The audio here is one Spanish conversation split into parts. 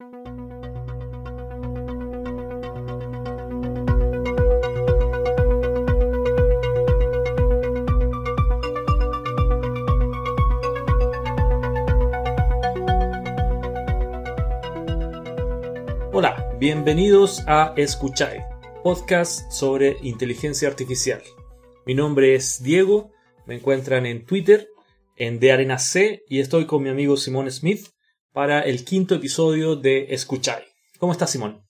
Hola, bienvenidos a Escuchai, podcast sobre inteligencia artificial. Mi nombre es Diego, me encuentran en Twitter, en De Arena C, y estoy con mi amigo Simón Smith para el quinto episodio de Escuchai. ¿Cómo estás, Simón?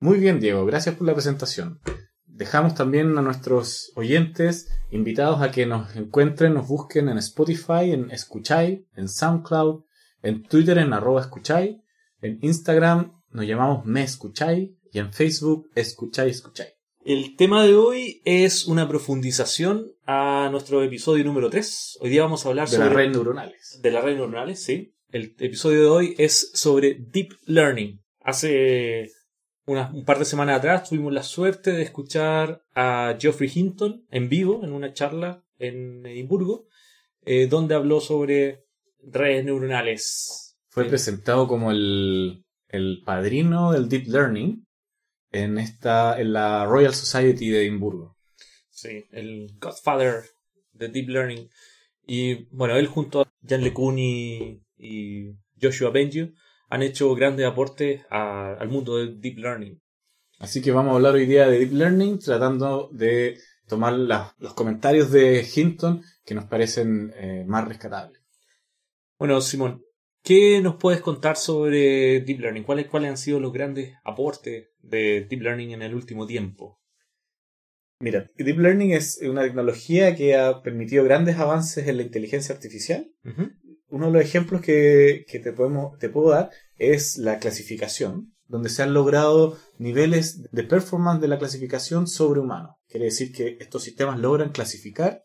Muy bien, Diego, gracias por la presentación. Dejamos también a nuestros oyentes invitados a que nos encuentren, nos busquen en Spotify, en Escuchai, en SoundCloud, en Twitter en arroba Escuchai, en Instagram nos llamamos Me Escuchai y en Facebook Escuchai Escuchai. El tema de hoy es una profundización a nuestro episodio número 3. Hoy día vamos a hablar De sobre... las redes neuronales. de las redes neuronales, sí. El episodio de hoy es sobre Deep Learning. Hace unas- un par de semanas atrás tuvimos la suerte de escuchar a Geoffrey Hinton en vivo en una charla en Edimburgo, eh, donde habló sobre redes neuronales. Fue Eh, presentado como el, el padrino del Deep Learning en, esta, en la Royal Society de Edimburgo. Sí, el Godfather de Deep Learning. Y bueno, él junto a Jan LeCun y, y Joshua Bengio han hecho grandes aportes a- al mundo del Deep Learning. Así que vamos a hablar hoy día de Deep Learning tratando de tomar la- los comentarios de Hinton que nos parecen eh, más rescatables. Bueno, Simón, ¿qué nos puedes contar sobre Deep Learning? ¿Cuáles, ¿Cuáles han sido los grandes aportes de Deep Learning en el último tiempo? Mira, Deep Learning es una tecnología que ha permitido grandes avances en la inteligencia artificial. Uno de los ejemplos que, que te, podemos, te puedo dar es la clasificación, donde se han logrado niveles de performance de la clasificación sobrehumano. Quiere decir que estos sistemas logran clasificar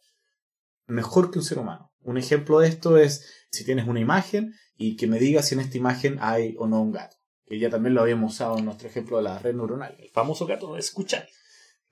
mejor que un ser humano. Un ejemplo de esto es si tienes una imagen y que me digas si en esta imagen hay o no un gato. Que ya también lo habíamos usado en nuestro ejemplo de la red neuronal. El famoso gato de escuchar.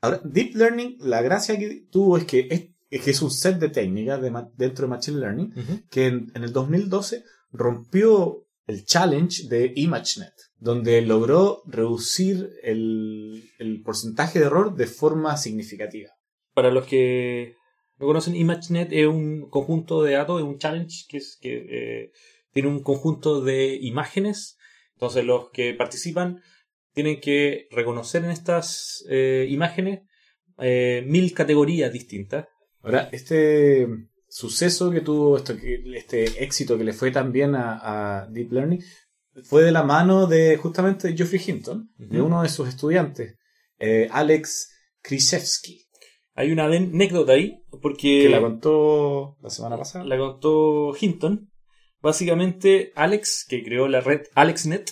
Ahora, Deep Learning, la gracia que tuvo es que es, que es un set de técnicas de dentro de Machine Learning que en, en el 2012 rompió el challenge de ImageNet, donde logró reducir el, el porcentaje de error de forma significativa. Para los que no conocen, ImageNet es un conjunto de datos, es un challenge que, es, que eh, tiene un conjunto de imágenes. Entonces los que participan tienen que reconocer en estas eh, imágenes eh, mil categorías distintas. Ahora, este suceso que tuvo, esto, este éxito que le fue también a, a Deep Learning, fue de la mano de justamente Geoffrey Hinton, de uno de sus estudiantes, eh, Alex Krzyzewski, Hay una anécdota ahí, porque que la contó la semana pasada. la contó Hinton. Básicamente, Alex, que creó la red AlexNet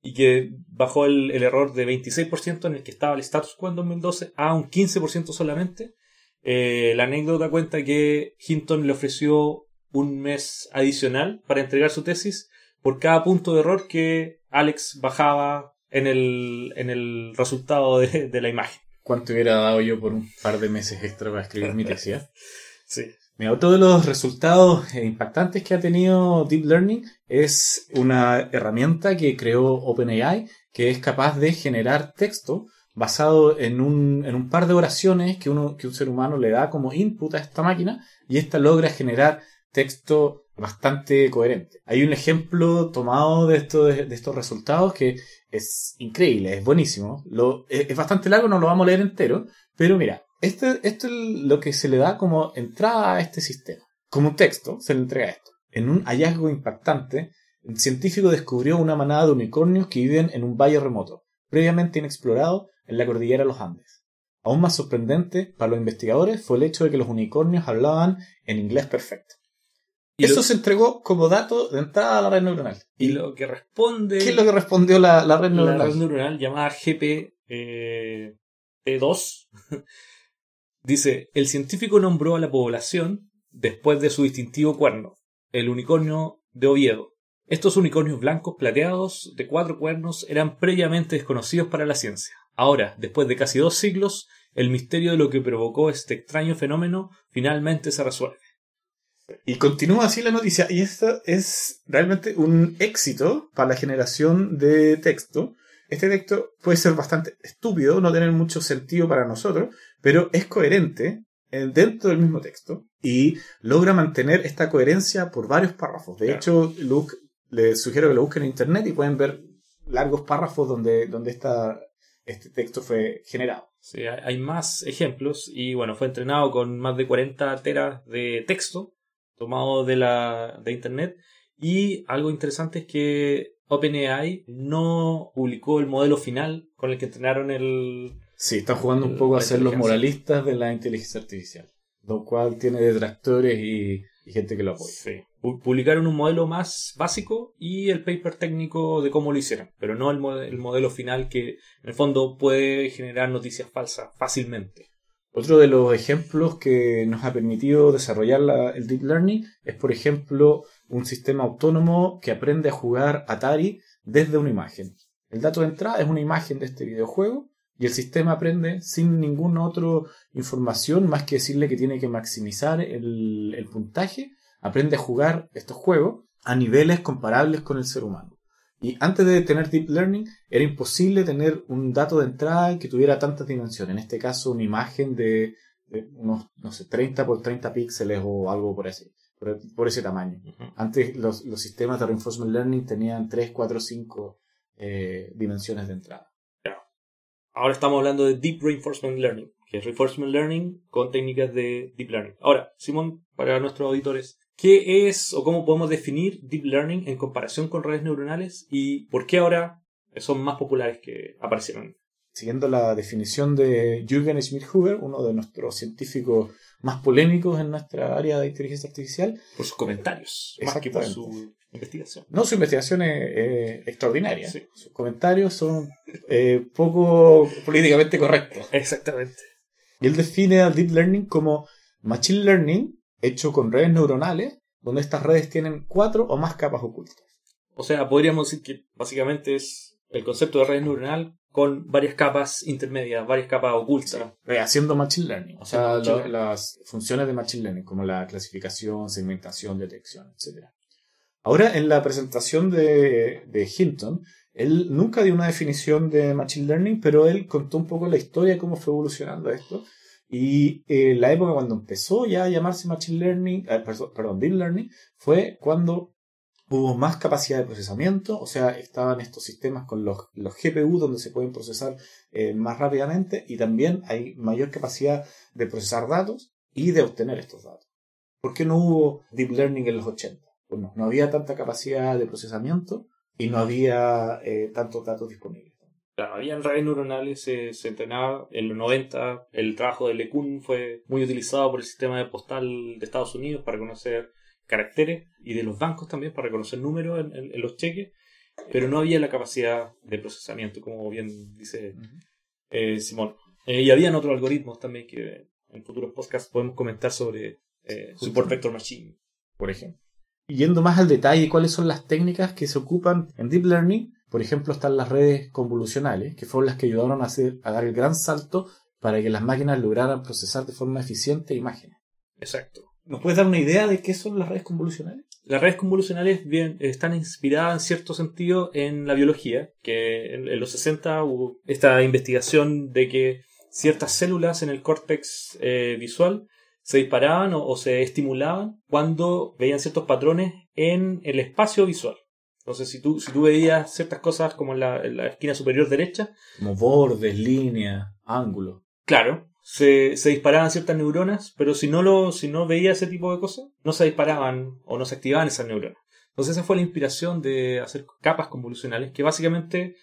y que bajó el, el error de 26% en el que estaba el status quo en 2012 a un 15% solamente. Eh, la anécdota cuenta que Hinton le ofreció un mes adicional para entregar su tesis por cada punto de error que Alex bajaba en el, en el resultado de, de la imagen. ¿Cuánto hubiera dado yo por un par de meses extra para escribir mi tesis? eh? Sí. Mira, otro de los resultados eh, impactantes que ha tenido Deep Learning es una herramienta que creó OpenAI que es capaz de generar texto basado en un, en un par de oraciones que, uno, que un ser humano le da como input a esta máquina y esta logra generar texto bastante coherente. Hay un ejemplo tomado de, esto, de, estos resultados que es increíble, es buenísimo. Lo, es, es bastante largo, no lo vamos a leer entero, pero mira, este, esto es lo que se le da como entrada a este sistema. Como un texto, se le entrega esto. En un hallazgo impactante, el científico descubrió una manada de unicornios que viven en un valle remoto, previamente inexplorado en la cordillera de los Andes. Aún más sorprendente para los investigadores fue el hecho de que los unicornios hablaban en inglés perfecto. Y Eso lo- se entregó como dato de entrada a la red neuronal. Y lo que responde ¿Qué es lo que respondió la, la red la neuronal? red neuronal llamada GP eh, P2 dice, el científico nombró a la población después de su distintivo cuerno, el unicornio de Oviedo. Estos unicornios blancos plateados de cuatro cuernos eran previamente desconocidos para la ciencia. Ahora, después de casi dos siglos, el misterio de lo que provocó este extraño fenómeno finalmente se resuelve. Y continúa así la noticia, y esto es realmente un éxito para la generación de texto. Este texto puede ser bastante estúpido, no tener mucho sentido para nosotros, pero es coherente eh, dentro del mismo texto y logra mantener esta coherencia por varios párrafos. De Claro. hecho, Luke, les sugiero que lo busquen en internet y pueden ver largos párrafos donde, donde esta, este texto fue generado. Sí, hay más ejemplos y bueno, fue entrenado con más de 40 teras de texto tomado de la de internet y algo interesante es que OpenAI no publicó el modelo final con el que entrenaron el Sí, están jugando un poco a ser los moralistas de la inteligencia artificial, lo cual tiene detractores y, y gente que lo apoya. Sí. Publicaron un modelo más básico y el paper técnico de cómo lo hicieron, pero no el, mo- el modelo final que en el fondo puede generar noticias falsas fácilmente. Otro de los ejemplos que nos ha permitido desarrollar la- el Deep Learning es, por ejemplo, un sistema autónomo que aprende a jugar Atari desde una imagen. El dato de entrada es una imagen de este videojuego y el sistema aprende sin ninguna otra información más que decirle que tiene que maximizar el, el puntaje. Aprende a jugar estos juegos a niveles comparables con el ser humano. Y antes de tener Deep Learning era imposible tener un dato de entrada que tuviera tantas dimensiones. En este caso, una imagen de, de unos, no sé, 30 por 30 píxeles o algo por así, por, por ese tamaño. Ujú. Antes los, los sistemas de Reinforcement Learning tenían 3, 4, 5 eh, dimensiones de entrada. Ahora estamos hablando de Deep Reinforcement Learning, que es Reinforcement Learning con técnicas de Deep Learning. Ahora, Simón, para nuestros auditores, ¿qué es o cómo podemos definir Deep Learning en comparación con redes neuronales y por qué ahora son más populares que aparecieron? Siguiendo la definición de Jürgen Schmidt-Huber, uno de nuestros científicos más polémicos en nuestra área de inteligencia artificial, Por sus comentarios, más que por su investigación. No, su investigación es eh, extraordinaria. Sí. Sus comentarios son eh, poco políticamente correctos. Exactamente. Y él define al Deep Learning como Machine Learning hecho con redes neuronales, donde estas redes tienen cuatro o más capas ocultas. O sea, podríamos decir que básicamente es el concepto de red neuronal con varias capas intermedias, varias capas ocultas. Eh, haciendo Machine Learning. O sea, Learning. las funciones de Machine Learning, como la clasificación, segmentación, detección, etc. Ahora, en la presentación de, de Hinton, él nunca dio una definición de Machine Learning, pero él contó un poco la historia cómo fue evolucionando esto. Y eh, la época cuando empezó ya a llamarse Machine Learning, eh, perdón, Deep Learning, fue cuando hubo más capacidad de procesamiento, o sea, estaban estos sistemas con los, los GPU donde se pueden procesar eh, más rápidamente y también hay mayor capacidad de procesar datos y de obtener estos datos. ¿Por qué no hubo Deep Learning en los 80? Bueno, no había tanta capacidad de procesamiento y no había eh, tantos datos disponibles. Claro, habían redes neuronales, se, se entrenaba en los 90, el trabajo de LeCun fue muy utilizado por el sistema de postal de Estados Unidos para reconocer caracteres y de los bancos también para reconocer números en, en- en los cheques, pero no había la capacidad de procesamiento, como bien dice eh, Simón. Eh, y habían otros algoritmos también que en futuros podcasts podemos comentar sobre eh, Support Vector Machine. por ejemplo. Yendo más al detalle, ¿cuáles son las técnicas que se ocupan en Deep Learning? Por ejemplo, están las redes convolucionales, que fueron las que ayudaron a, hacer, a dar el gran salto para que las máquinas lograran procesar de forma eficiente imágenes. Exacto. ¿Nos puedes dar una idea de qué son las redes convolucionales? Las redes convolucionales bien, están inspiradas en cierto sentido en la biología, que en, en los 60 hubo esta investigación de que ciertas células en el córtex eh, visual se disparaban o, o se estimulaban cuando veían ciertos patrones en el espacio visual. Entonces, si tú, si tú veías ciertas cosas como en la, en la esquina superior derecha, Como bordes, líneas, ángulos. Claro, se, se disparaban ciertas neuronas, pero si no, lo, si no veía ese tipo de cosas, no se disparaban o no se activaban esas neuronas. Entonces esa fue la inspiración de hacer capas convolucionales, que básicamente,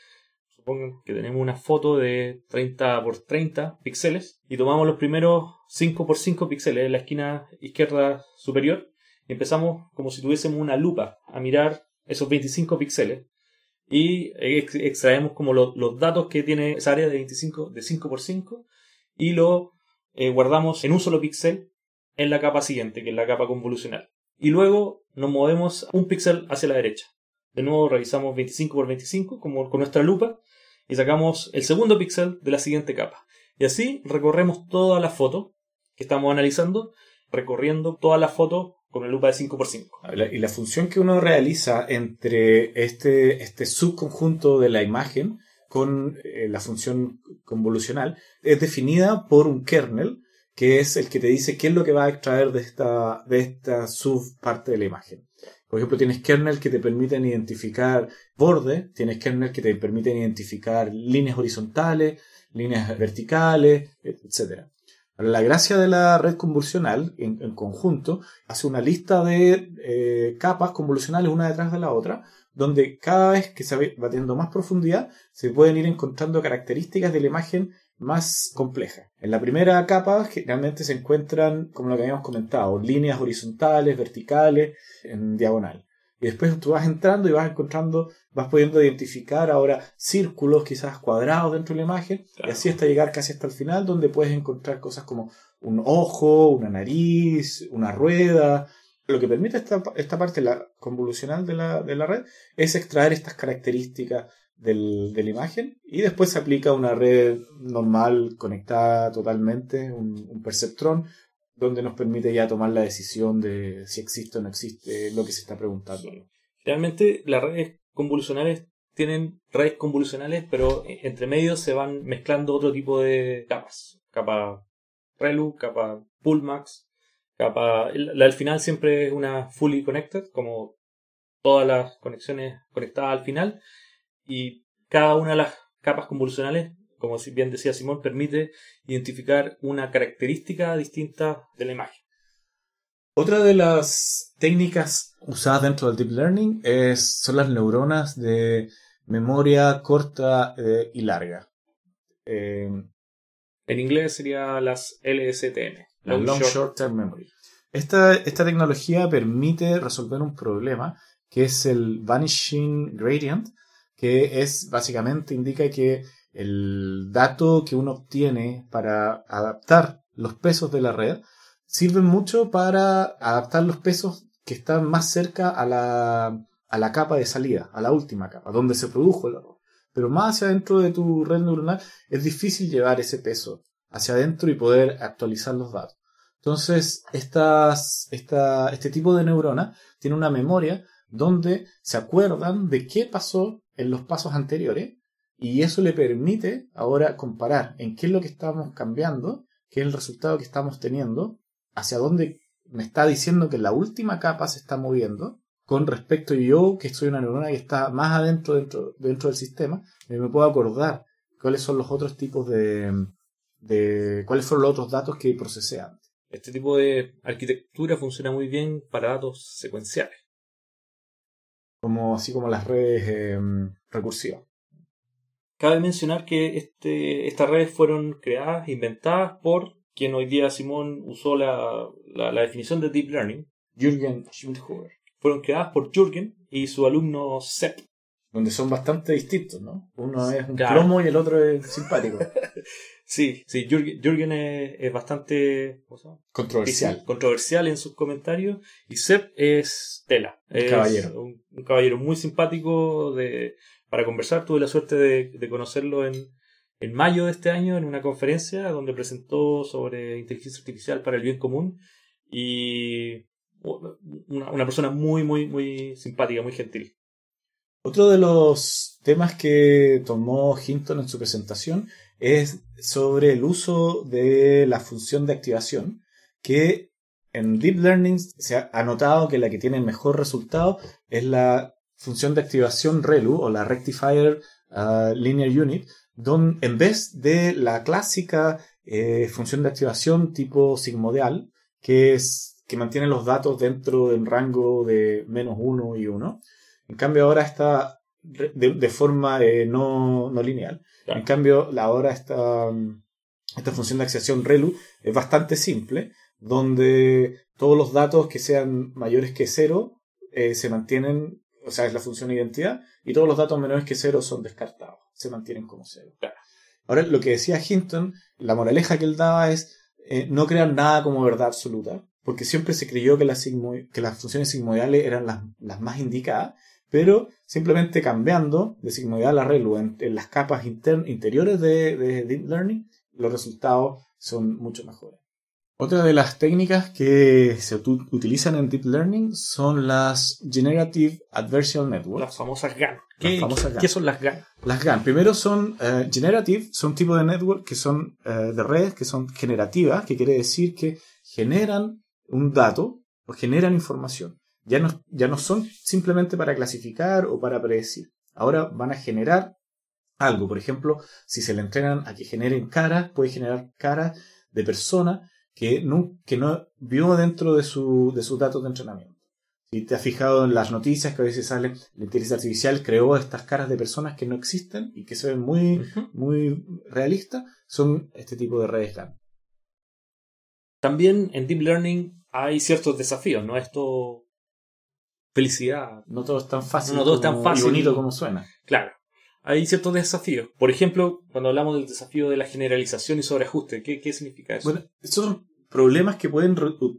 supongan que tenemos una foto de 30 por 30 píxeles y tomamos los primeros 5 por 5 píxeles en la esquina izquierda superior y empezamos como si tuviésemos una lupa a mirar esos 25 píxeles y ex- extraemos como lo- los datos que tiene esa área de 25 de 5 por 5 y lo eh, guardamos en un solo píxel en la capa siguiente, que es la capa convolucional. Y luego nos movemos un píxel hacia la derecha. De nuevo revisamos 25 por 25 como con nuestra lupa y sacamos el segundo píxel de la siguiente capa. Y así recorremos toda la foto que estamos analizando, recorriendo toda la foto con una lupa de 5x5. Y la función que uno realiza entre este, este subconjunto de la imagen con eh, la función convolucional es definida por un kernel que es el que te dice qué es lo que va a extraer de esta, de esta subparte de la imagen. Por ejemplo, tienes kernel que te permiten identificar borde, tienes kernel que te permiten identificar líneas horizontales, líneas verticales, etc. La gracia de la red convolucional, en, conjunto, hace una lista de eh, capas convolucionales una detrás de la otra, donde cada vez que se va teniendo más profundidad, se pueden ir encontrando características de la imagen más compleja. En la primera capa generalmente se encuentran, como lo que habíamos comentado, líneas horizontales, verticales, en diagonal. Y después tú vas entrando y vas encontrando, vas pudiendo identificar ahora círculos, quizás cuadrados dentro de la imagen, y así hasta llegar casi hasta el final, donde puedes encontrar cosas como un ojo, una nariz, una rueda. Lo que permite esta, esta parte la convolucional de la, de la red es extraer estas características del, de la imagen y después se aplica una red normal conectada totalmente, un, perceptrón, donde nos permite ya tomar la decisión de si existe o no existe lo que se está preguntando. Realmente las redes convolucionales tienen redes convolucionales, pero entre medio se van mezclando otro tipo de capas. Capa Relu, capa Pullmax, capa... La al final siempre es una fully connected, como todas las conexiones conectadas al final, y cada una de las capas convolucionales como bien decía Simón, permite identificar una característica distinta de la imagen. Otra de las técnicas usadas dentro del deep learning es, son las neuronas de memoria corta eh, y larga. en inglés sería las LSTM. Long, Short, Term Memory. Esta, esta tecnología permite resolver un problema que es el Vanishing Gradient, que es básicamente indica que el dato que uno obtiene para adaptar los pesos de la red sirve mucho para adaptar los pesos que están más cerca a la, a la capa de salida, a la última capa, donde se produjo el error. Pero más hacia adentro de tu red neuronal es difícil llevar ese peso hacia adentro y poder actualizar los datos. Entonces, estas, esta, este tipo de neurona tiene una memoria donde se acuerdan de qué pasó en los pasos anteriores y eso le permite ahora comparar en qué es lo que estamos cambiando, qué es el resultado que estamos teniendo, hacia dónde me está diciendo que la última capa se está moviendo, con respecto yo, que soy una neurona que está más adentro dentro, dentro del sistema, y me puedo acordar cuáles son los otros tipos de, de cuáles fueron los otros datos que procesé antes. Este tipo de arquitectura funciona muy bien para datos secuenciales. Como, así como las redes em, recursivas. Cabe mencionar que este, estas redes fueron creadas, inventadas por quien hoy día Simón usó la, definición de Deep Learning, Jürgen Schmidhuber. Fueron creadas por Jürgen y su alumno Sepp. Donde son bastante distintos, ¿no? Uno es un plomo y el otro es simpático. sí, sí, Jürgen, es, bastante controversial. controversial en sus comentarios y Sepp es tela. es caballero. un caballero muy simpático de para conversar. Tuve la suerte de, conocerlo en, en, mayo de este año en una conferencia donde presentó sobre inteligencia artificial para el bien común y una, persona muy, muy, muy simpática, muy gentil. Otro de los temas que tomó Hinton en su presentación es sobre el uso de la función de activación, que en Deep Learning se ha notado que la que tiene mejor resultado es la función de activación ReLU o la Rectifier uh, Linear Unit, donde en vez de la clásica eh, función de activación tipo sigmodial, que es que mantiene los datos dentro de un rango de menos 1 y 1, en cambio ahora está de, forma eh, no, no, lineal. En cambio, ahora esta, esta función de activación ReLU es bastante simple, donde todos los datos que sean mayores que 0 eh, se mantienen o sea, es la función identidad, y todos los datos menores que cero son descartados, se mantienen como cero. Ahora, lo que decía Hinton, la moraleja que él daba es eh, no crear nada como verdad absoluta, porque siempre se creyó que las, que las funciones sigmoidales eran las, más indicadas, pero simplemente cambiando de sigmoidal a ReLU en, las capas interiores de, de Deep Learning, los resultados son mucho mejores. Otra de las técnicas que se utilizan en Deep Learning son las Generative Adversarial Networks. Las famosas GAN. ¿Qué, son las GAN? Las GAN. Primero son uh, Generative, son tipo de network que son uh, de redes que son generativas, que quiere decir que generan un dato o generan información. Ya no, ya no son simplemente para clasificar o para predecir. Ahora van a generar algo. Por ejemplo, si se le entrenan a que generen caras, puede generar caras de personas que no, que no vio dentro de, su, de sus datos de entrenamiento. Si te has fijado en las noticias que a veces salen, la inteligencia artificial creó estas caras de personas que no existen y que se ven muy, muy realistas, son este tipo de redes GAN. También en Deep Learning hay ciertos desafíos, ¿no? Esto. Felicidad. No todo es tan fácil, no, todo es tan fácil y bonito como suena. Claro. Hay ciertos desafíos. Por ejemplo, cuando hablamos del desafío de la generalización y sobreajuste, ¿qué, qué significa eso? Bueno, son problemas que pueden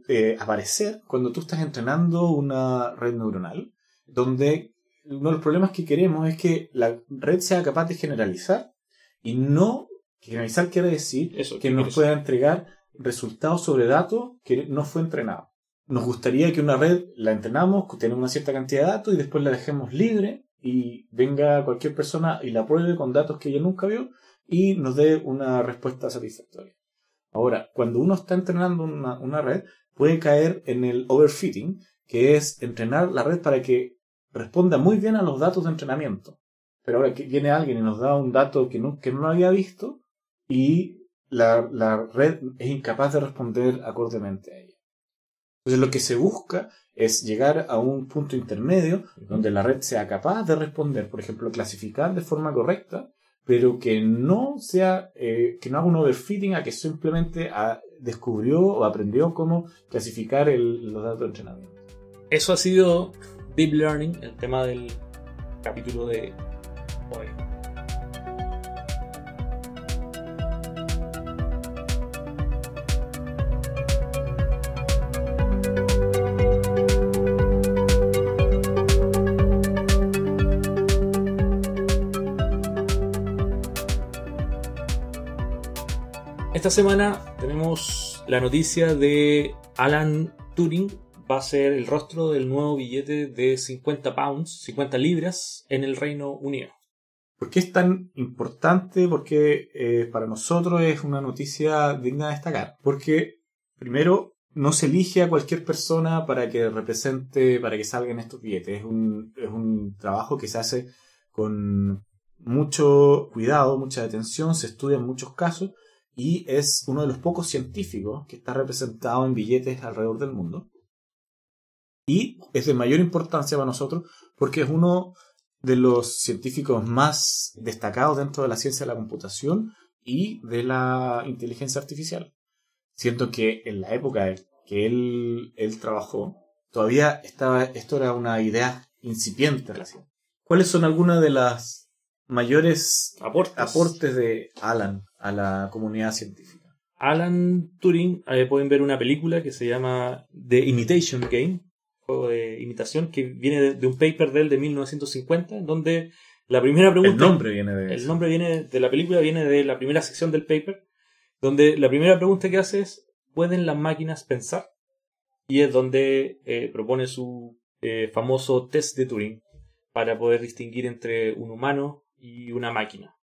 eh, aparecer cuando tú estás entrenando una red neuronal, donde uno de los problemas que queremos es que la red sea capaz de generalizar y no generalizar quiere decir que nos pueda entregar resultados sobre datos que no fue entrenado. Nos gustaría que una red la entrenamos, tenemos una cierta cantidad de datos y después la dejemos libre y venga cualquier persona y la pruebe con datos que ella nunca vio y nos dé una respuesta satisfactoria. Ahora, cuando uno está entrenando una, red, puede caer en el overfitting, que es entrenar la red para que responda muy bien a los datos de entrenamiento. Pero ahora que viene alguien y nos da un dato que no, que no había visto y la, la, red es incapaz de responder acordemente a ella. Entonces lo que se busca es llegar a un punto intermedio donde la red sea capaz de responder, por ejemplo, clasificar de forma correcta pero que no sea, eh, que no haga un overfitting a que simplemente descubrió o aprendió cómo clasificar los datos de entrenamiento. Eso ha sido Deep Learning, el tema del capítulo de hoy. Esta semana tenemos la noticia de Alan Turing va a ser el rostro del nuevo billete de 50 pounds, 50 libras en el Reino Unido. ¿Por qué es tan importante? Porque eh, para nosotros es una noticia digna de destacar. Porque, primero, no se elige a cualquier persona para que represente, para que salgan estos billetes. Es un, es un trabajo que se hace con mucho cuidado, mucha atención, se estudian muchos casos y es uno de los pocos científicos que está representado en billetes alrededor del mundo. Y es de mayor importancia para nosotros porque es uno de los científicos más destacados dentro de la ciencia de la computación y de la inteligencia artificial. Siento que en la época que él, él trabajó, todavía estaba, esto era una idea incipiente. ¿Cuáles son algunas de las mayores aportes de Alan a la comunidad científica. Alan Turing, eh, pueden ver una película que se llama The Imitation Game, juego de imitación, que viene de, un paper de él de 1950, en donde la primera pregunta... El nombre viene de El nombre viene de la película, viene de la primera sección del paper, donde la primera pregunta que hace es, ¿pueden las máquinas pensar? Y es donde eh, propone su eh, famoso test de Turing para poder distinguir entre un humano y una máquina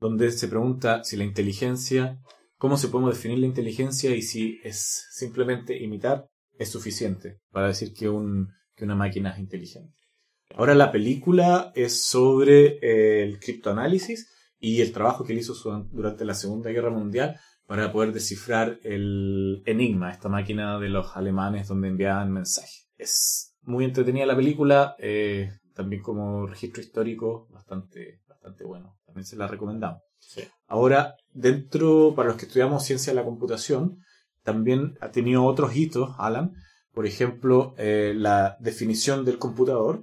donde se pregunta si la inteligencia, cómo se podemos definir la inteligencia y si es simplemente imitar es suficiente para decir que, un, que una máquina es inteligente. Ahora la película es sobre eh, el criptoanálisis y el trabajo que él hizo durante la Segunda Guerra Mundial para poder descifrar el Enigma, esta máquina de los alemanes donde enviaban mensajes. Es muy entretenida la película, eh, también como registro histórico, bastante, bastante bueno se la recomendamos. Ahora, dentro, para los que estudiamos ciencia de la computación, también ha tenido otros hitos, Alan. Por ejemplo, eh, la definición del computador,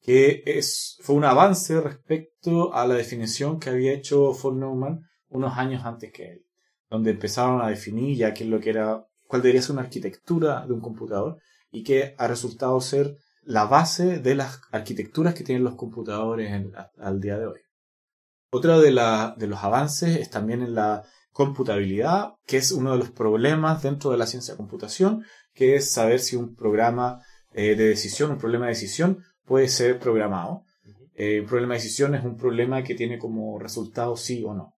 que es, fue un avance respecto a la definición que había hecho von Neumann unos años antes que él, donde empezaron a definir ya qué es lo que era, cuál debería ser una arquitectura de un computador y que ha resultado ser la base de las arquitecturas que tienen los computadores al día de hoy. Otro de, de los avances es también en la computabilidad, que es uno de los problemas dentro de la ciencia de computación, que es saber si un programa eh, de decisión, un problema de decisión, puede ser programado. Eh, un problema de decisión es un problema que tiene como resultado sí o no.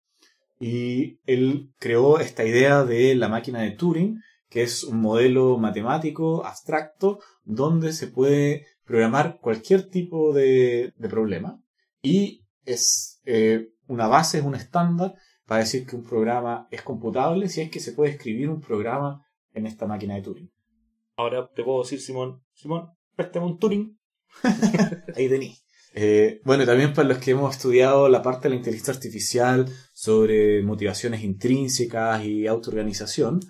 Y él creó esta idea de la máquina de Turing, que es un modelo matemático abstracto donde se puede programar cualquier tipo de, problema y es eh, una base, es un estándar para decir que un programa es computable si es que se puede escribir un programa en esta máquina de Turing. Ahora te puedo decir, Simón, Simón, préstame un Turing. Ahí tení. Eh, bueno, también para los que hemos estudiado la parte de la inteligencia artificial sobre motivaciones intrínsecas y autoorganización,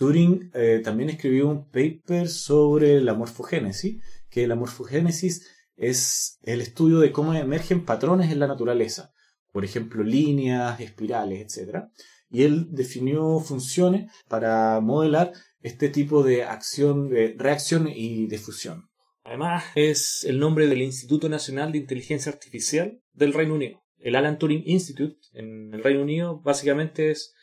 Turing eh, también escribió un paper sobre la morfogénesis, que la morfogénesis es el estudio de cómo emergen patrones en la naturaleza, por ejemplo, líneas, espirales, etc. Y él definió funciones para modelar este tipo de acción, de reacción y de fusión. Además, es el nombre del Instituto Nacional de Inteligencia Artificial del Reino Unido. El Alan Turing Institute en el Reino Unido básicamente es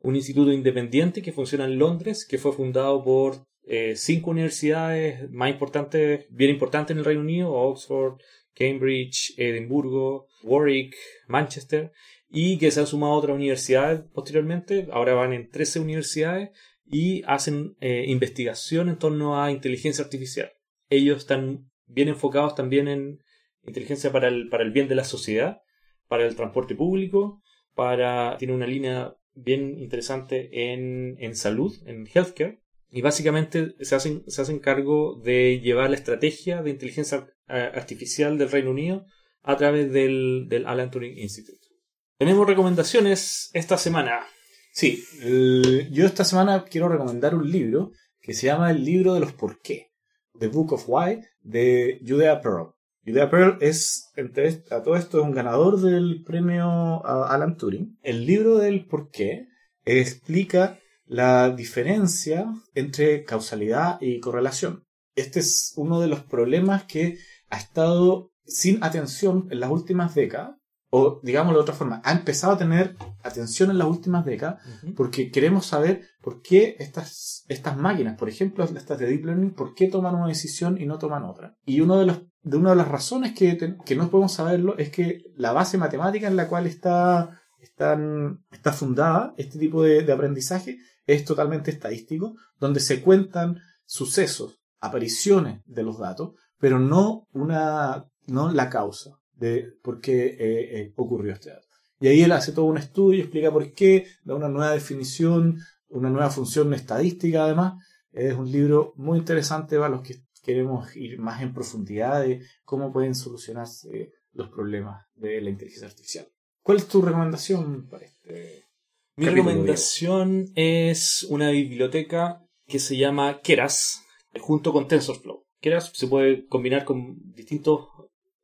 un instituto independiente que funciona en Londres, que fue fundado por eh, cinco universidades más importantes, bien importantes en el Reino Unido, Oxford, Cambridge, Edimburgo, Warwick, Manchester, y que se han sumado otras universidades posteriormente, ahora van en 13 universidades y hacen eh, investigación en torno a inteligencia artificial. Ellos están bien enfocados también en inteligencia para el, para el bien de la sociedad, para el transporte público, para tiene una línea bien interesante en, en salud, en healthcare, y básicamente se hacen, se hacen cargo de llevar la estrategia de inteligencia artificial del Reino Unido a través del, del Alan Turing Institute. Tenemos recomendaciones esta semana. Sí, yo esta semana quiero recomendar un libro que se llama El libro de los por qué, The Book of Why, de Judea Pearl. Judea Pearl es, entre a todo esto, es un ganador del premio Alan Turing. El libro del por qué explica la diferencia entre causalidad y correlación. Este es uno de los problemas que ha estado sin atención en las últimas décadas, o digámoslo de otra forma, ha empezado a tener atención en las últimas décadas porque queremos saber por qué estas, estas máquinas, por ejemplo, estas de Deep Learning, por qué toman una decisión y no toman otra. Y uno de, los, de una de las razones que, que no podemos saberlo es que la base matemática en la cual está, están, está fundada este tipo de aprendizaje es totalmente estadístico, donde se cuentan sucesos, apariciones de los datos, pero no, una, no la causa de por qué eh, eh, ocurrió este dato. Y ahí él hace todo un estudio, explica por qué, da una nueva definición, una nueva función estadística además. Es un libro muy interesante para los que queremos ir más en profundidad de cómo pueden solucionarse los problemas de la inteligencia artificial. ¿Cuál es tu recomendación para este mi recomendación es una biblioteca que se llama Keras, junto con TensorFlow. Keras se puede combinar con distintos,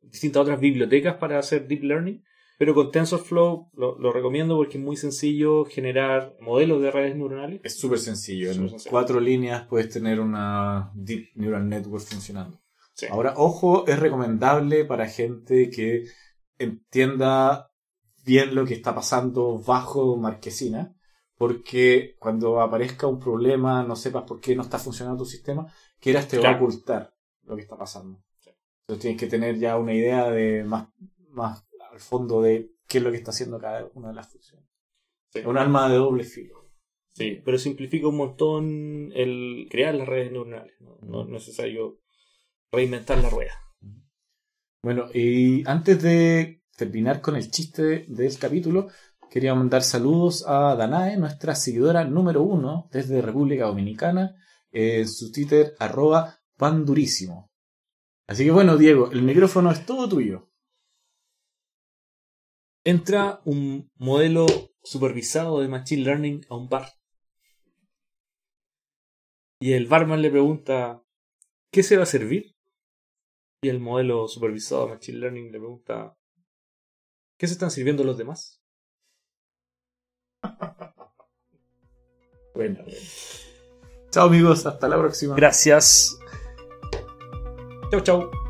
distintas otras bibliotecas para hacer deep learning, pero con TensorFlow lo, recomiendo porque es muy sencillo generar modelos de redes neuronales. Es súper sencillo. En cuatro líneas puedes tener una Deep Neural Network funcionando. Ahora, ojo, es recomendable para gente que entienda bien lo que está pasando bajo Marquesina, porque cuando aparezca un problema, no sepas por qué no está funcionando tu sistema, quieras te va a ocultar lo que está pasando. Entonces tienes que tener ya una idea de más, más al fondo de qué es lo que está haciendo cada una de las funciones. Un arma de doble filo. Sí, pero simplifica un montón el crear las redes neuronales. no es necesario reinventar la rueda. Bueno, y antes de terminar con el chiste del capítulo, quería mandar saludos a Danae, nuestra seguidora número uno desde República Dominicana, en su Twitter arroba pandurísimo. Así que bueno, Diego, el micrófono es todo tuyo. Entra un modelo supervisado de Machine Learning a un bar. Y el barman le pregunta, ¿qué se va a servir? Y el modelo supervisado de Machine Learning le pregunta, ¿Qué se están sirviendo los demás? bueno. Chao amigos, hasta la próxima. Gracias. Chau, chau.